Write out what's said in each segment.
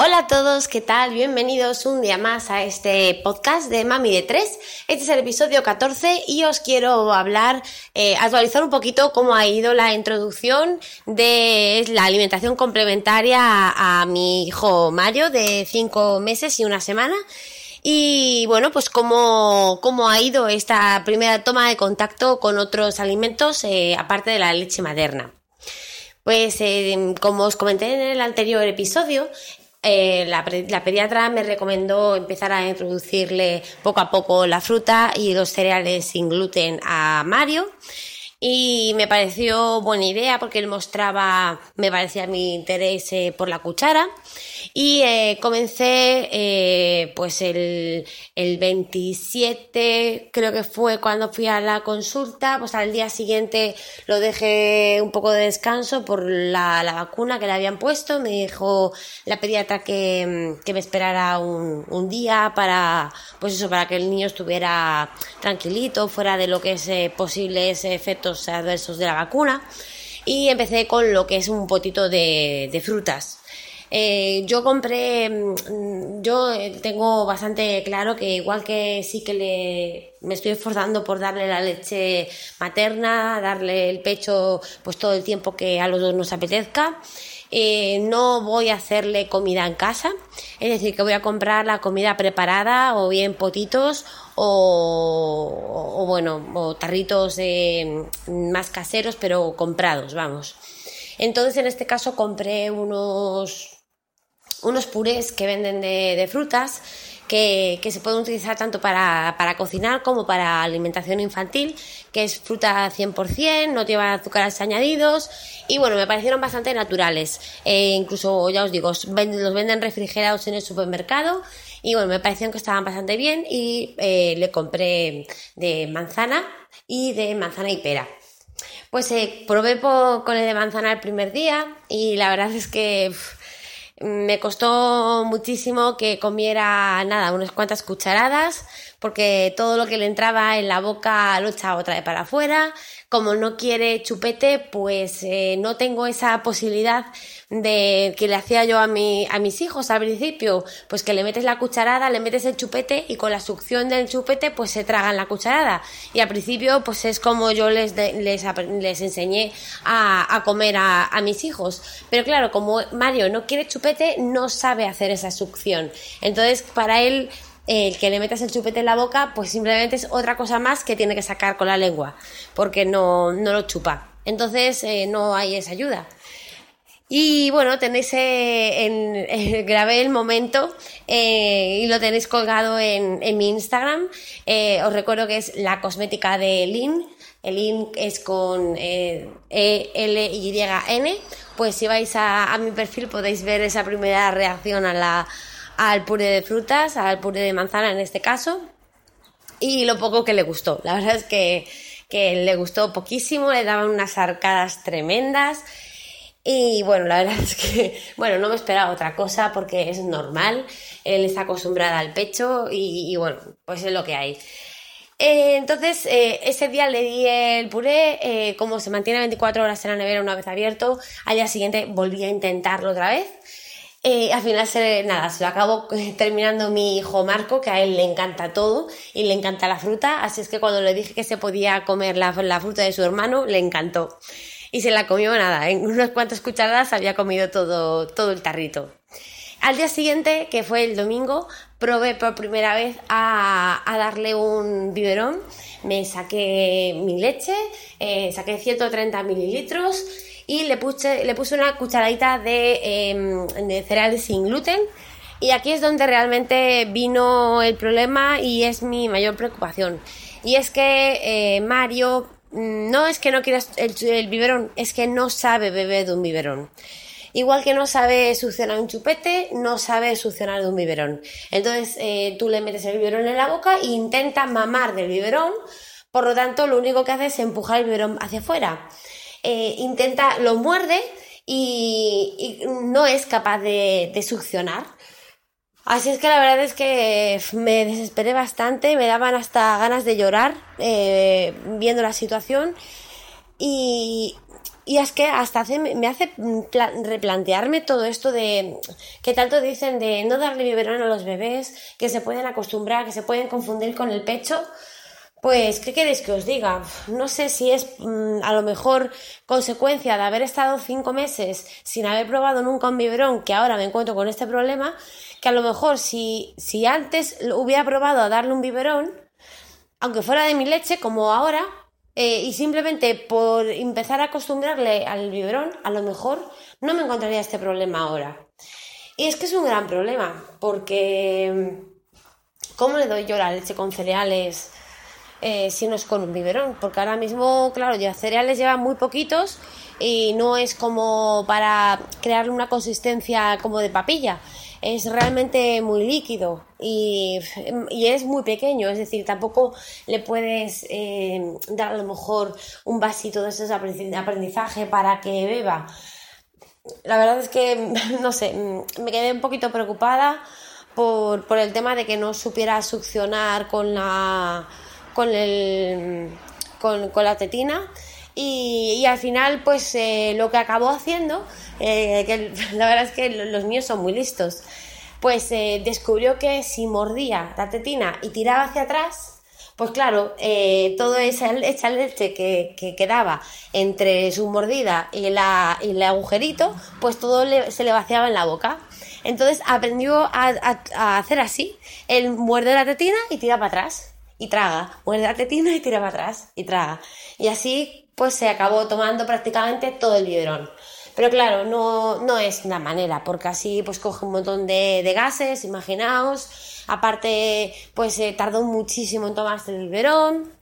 Hola a todos, ¿qué tal? Bienvenidos un día más a este podcast de Mami de 3. Este es el episodio 14 y os quiero hablar, eh, actualizar un poquito cómo ha ido la introducción de la alimentación complementaria a, mi hijo Mario de 5 meses y una semana. Y bueno, pues cómo, cómo ha ido esta primera toma de contacto con otros alimentos eh, aparte de la leche materna. Pues eh, como os comenté en el anterior episodio, eh, la, la, pediatra me recomendó empezar a introducirle poco a poco la fruta y los cereales sin gluten a Mario y me pareció buena idea porque él mostraba, me parecía mi interés eh, por la cuchara. Y eh, comencé eh, pues el, el 27 creo que fue cuando fui a la consulta, pues al día siguiente lo dejé un poco de descanso por la, la vacuna que le habían puesto, me dijo la pediatra que, que me esperara un, un, día para pues eso, para que el niño estuviera tranquilito, fuera de lo que es posibles efectos adversos de la vacuna y empecé con lo que es un potito de, frutas. Eh, yo compré, mm, yo tengo bastante claro que igual que sí que le, me estoy esforzando por darle la leche materna, darle el pecho pues todo el tiempo que a los dos nos apetezca, eh, no voy a hacerle comida en casa, es decir, que voy a comprar la comida preparada o bien potitos o, o bueno, o tarritos eh, más caseros pero comprados, vamos. Entonces en este caso compré unos unos purés que venden de, frutas que, que, se pueden utilizar tanto para, para, cocinar como para alimentación infantil, que es fruta 100%, no lleva azúcares añadidos y bueno, me parecieron bastante naturales. Eh, incluso, ya os digo, los venden refrigerados en el supermercado y bueno, me parecieron que estaban bastante bien y eh, le compré de manzana y de manzana y pera. Pues eh, probé con el de manzana el primer día y la verdad es que me costó muchísimo que comiera nada, unas cuantas cucharadas, porque todo lo que le entraba en la boca lo echaba otra vez para afuera. Como no quiere chupete, pues eh, no tengo esa posibilidad de que le hacía yo a, mi, a mis hijos al principio, pues que le metes la cucharada, le metes el chupete y con la succión del chupete pues se tragan la cucharada. Y al principio pues es como yo les, les, les enseñé a, a comer a, a, mis hijos. Pero claro, como Mario no quiere chupete, no sabe hacer esa succión. Entonces para él el que le metas el chupete en la boca, pues simplemente es otra cosa más que tiene que sacar con la lengua, porque no, no lo chupa. Entonces eh, no hay esa ayuda. Y bueno, tenéis eh, en, eh, grabé el momento eh, y lo tenéis colgado en, en mi Instagram. Eh, os recuerdo que es la cosmética de Lin. El Lin es con E, L, Y, N. Pues si vais a, a mi perfil podéis ver esa primera reacción a la, al puré de frutas, al puré de manzana en este caso. Y lo poco que le gustó. La verdad es que, que le gustó poquísimo, le daban unas arcadas tremendas. Y bueno, la verdad es que, bueno, no me esperaba otra cosa porque es normal, él está acostumbrado al pecho y, y bueno, pues es lo que hay. Eh, entonces, eh, ese día le di el puré, eh, como se mantiene 24 horas en la nevera una vez abierto, al día siguiente volví a intentarlo otra vez. Eh, al final, se, nada, se lo acabo terminando mi hijo Marco, que a él le encanta todo y le encanta la fruta, así es que cuando le dije que se podía comer la, fruta de su hermano, le encantó y se la comió nada. En unas cuantas cucharadas había comido todo, todo el tarrito. Al día siguiente, que fue el domingo, probé por primera vez a, a darle un biberón. Me saqué mi leche, eh, saqué 130 mililitros y le puse, le puse una cucharadita de, eh, de cereales sin gluten. Y aquí es donde realmente vino el problema y es mi mayor preocupación. Y es que eh, Mario Mm, no es que no quieras el, el, biberón, es que no sabe beber de un biberón. Igual que no sabe succionar un chupete, no sabe succionar de un biberón. Entonces eh, tú le metes el biberón en la boca e intenta mamar del biberón, por lo tanto lo único que hace es empujar el biberón hacia afuera. Eh, intenta, lo muerde y, no es capaz de, de succionar. Así es que la verdad es que me desesperé bastante, me daban hasta ganas de llorar eh, viendo la situación. Y, y es que hasta hace, me hace replantearme todo esto de que tanto dicen de no darle biberón a los bebés, que se pueden acostumbrar, que se pueden confundir con el pecho. Pues, ¿qué queréis que os diga? No sé si es mm, a lo mejor consecuencia de haber estado cinco meses sin haber probado nunca un biberón, que ahora me encuentro con este problema, que a lo mejor si, si antes hubiera probado a darle un biberón, aunque fuera de mi leche, como ahora, eh, y simplemente por empezar a acostumbrarle al biberón, a lo mejor no me encontraría este problema ahora. Y es que es un gran problema, porque ¿cómo le doy yo la leche con cereales eh, si no es con un biberón? Porque ahora mismo, claro, ya cereales llevan muy poquitos y no es como para crearle una consistencia como de papilla es realmente muy líquido y, es muy pequeño, es decir, tampoco le puedes eh, dar a lo mejor un vasito de esos aprendizaje para que beba. La verdad es que, no sé, me quedé un poquito preocupada por, el tema de que no supiera succionar con la, con el, con, la tetina. Y, al final, pues eh, lo que acabó haciendo eh, que la verdad es que los míos son muy listos, pues eh, descubrió que si mordía la tetina y tiraba hacia atrás, pues claro, eh, toda esa, leche que, quedaba entre su mordida y, la, y el agujerito, pues todo se le vaciaba en la boca. Entonces aprendió a, a, hacer así. Él muerde la tetina y tira para atrás. Y traga. Muerde la tetina y tira para atrás. Y traga. Y así pues se acabó tomando prácticamente todo el biberón. Pero claro, no, no es una manera, porque así pues coge un montón de, gases, imaginaos. Aparte, pues se tardó muchísimo en tomarse el biberón.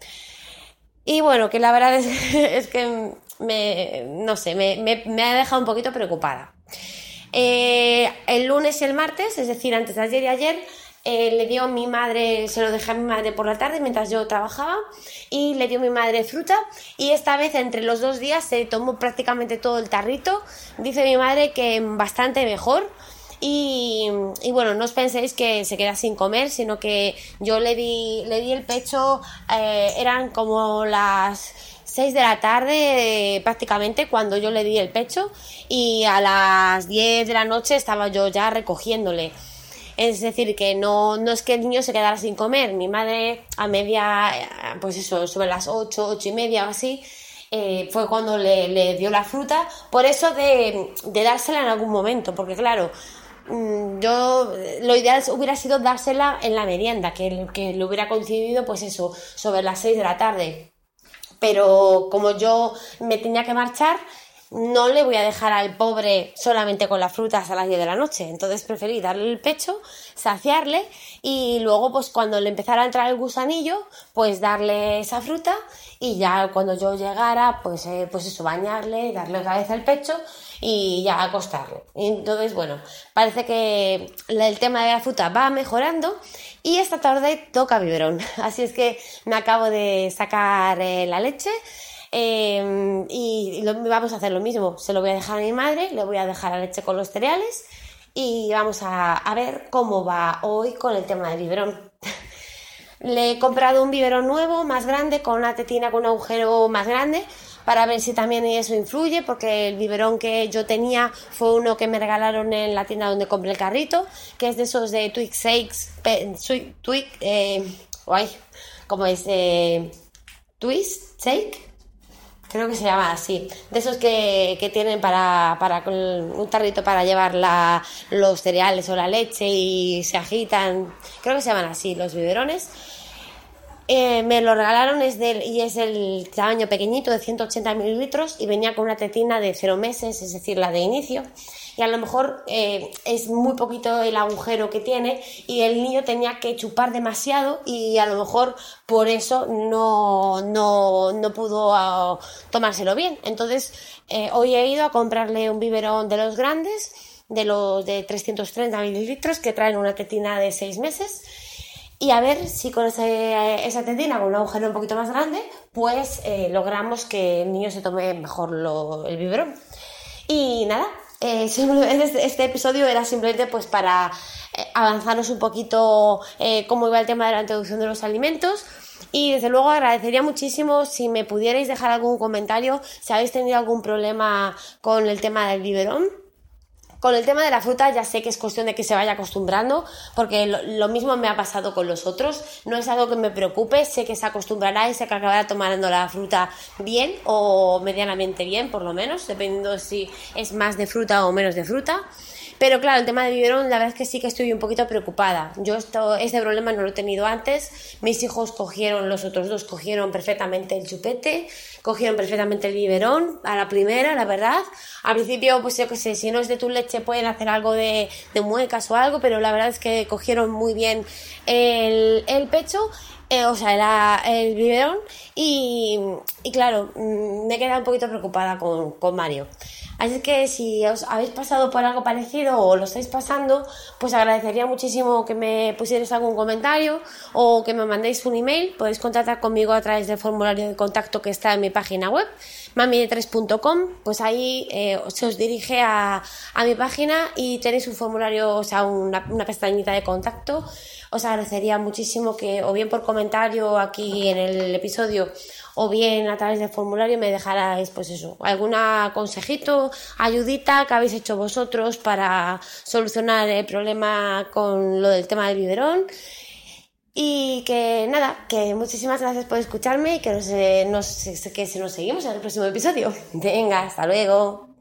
Y bueno, que la verdad es, que me, no sé, me, ha dejado un poquito preocupada. Eh, el lunes y el martes, es decir, antes de ayer y ayer, eh, le dio mi madre, se lo dejé a mi madre por la tarde mientras yo trabajaba y le dio mi madre fruta y esta vez entre los dos días se tomó prácticamente todo el tarrito. Dice mi madre que bastante mejor. Y, bueno, no os penséis que se queda sin comer, sino que yo le di, le di el pecho, eh, eran como las 6 de la tarde prácticamente cuando yo le di el pecho y a las 10 de la noche estaba yo ya recogiéndole. Es decir, que no, no es que el niño se quedara sin comer. Mi madre a media, pues eso, sobre las 8, 8 y media o así, eh, fue cuando le, dio la fruta. Por eso de, dársela en algún momento, porque claro, mm, yo lo ideal hubiera sido dársela en la merienda, que, que lo hubiera coincidido pues eso, sobre las 6 de la tarde. Pero como yo me tenía que marchar, no le voy a dejar al pobre solamente con las frutas a las 10 de la noche. Entonces preferí darle el pecho, saciarle y luego pues cuando le empezara a entrar el gusanillo, pues darle esa fruta y ya cuando yo llegara, pues, eh, pues eso, bañarle, darle otra vez el pecho y ya acostarle. entonces, bueno, parece que el tema de la fruta va mejorando y esta tarde toca biberón. Así es que me acabo de sacar eh, la leche Em, y vamos a hacer lo mismo. Se lo voy a dejar a mi madre, le voy a dejar la leche con los cereales y vamos a, ver cómo va hoy con el tema del biberón. le he comprado un biberón nuevo, más grande, con una tetina con un agujero más grande, para ver si también eso influye, porque el biberón que yo tenía fue uno que me regalaron en la tienda donde compré el carrito, que es de esos de Twix Shakes, eh, ¿cómo es? Eh, Twist Shake, creo que se llama así, de esos que, que tienen para, para un tarrito para llevar la, los cereales o la leche y se agitan, creo que se llaman así, los biberones. Eh, me lo regalaron es del, y es el tamaño pequeñito de 180 mililitros y venía con una tetina de 0 meses, es decir, la de inicio y a lo mejor eh, es muy poquito el agujero que tiene y el niño tenía que chupar demasiado y a lo mejor por eso no, no, no pudo ah, tomárselo bien. Entonces eh, hoy he ido a comprarle un biberón de los grandes, de los de 330 mililitros que traen una tetina de 6 meses y a ver si con esa tetina, con un agujero un poquito más grande, pues eh, logramos que el niño se tome mejor el biberón. Y nada, eh, este, este, episodio era simplemente pues para eh, avanzaros un poquito cómo iba el tema de la introducción de los alimentos Y desde luego agradecería muchísimo si me pudierais dejar algún comentario, si habéis tenido algún problema con el tema del biberón. Con el tema de la fruta ya sé que es cuestión de que se vaya acostumbrando, porque lo, mismo me ha pasado con los otros. No es algo que me preocupe, sé que se acostumbrará y sé que acabará tomando la fruta bien o medianamente bien, por lo menos, dependiendo si es más de fruta o menos de fruta. Pero claro, el tema del biberón, la verdad es que sí que estoy un poquito preocupada. Yo esto, este problema no lo he tenido antes. Mis hijos cogieron, los otros dos cogieron perfectamente el chupete, cogieron perfectamente el biberón a la primera, la verdad. Al principio, pues yo qué sé, si no es de tu leche pueden hacer algo de, muecas o algo, pero la verdad es que cogieron muy bien el, pecho eh, o sea, el biberón y, y, claro, mm, me he quedado un poquito preocupada con, con Mario. Así que si os habéis pasado por algo parecido o lo estáis pasando, pues agradecería muchísimo que me pusierais algún comentario o que me mandéis un email. Podéis contactar conmigo a través del formulario de contacto que está en mi página web, mami3.com. Pues ahí eh, se os dirige a, a, mi página y tenéis un formulario, o sea, una, una pestañita de contacto. Os agradecería muchísimo que, o bien por comentario aquí en el episodio, o bien a través del formulario me dejarais, pues eso, algún consejito, ayudita que habéis hecho vosotros para solucionar el problema con lo del tema del biberón. Y que nada, que muchísimas gracias por escucharme y que nos, nos, que nos seguimos en el próximo episodio. Venga, hasta luego.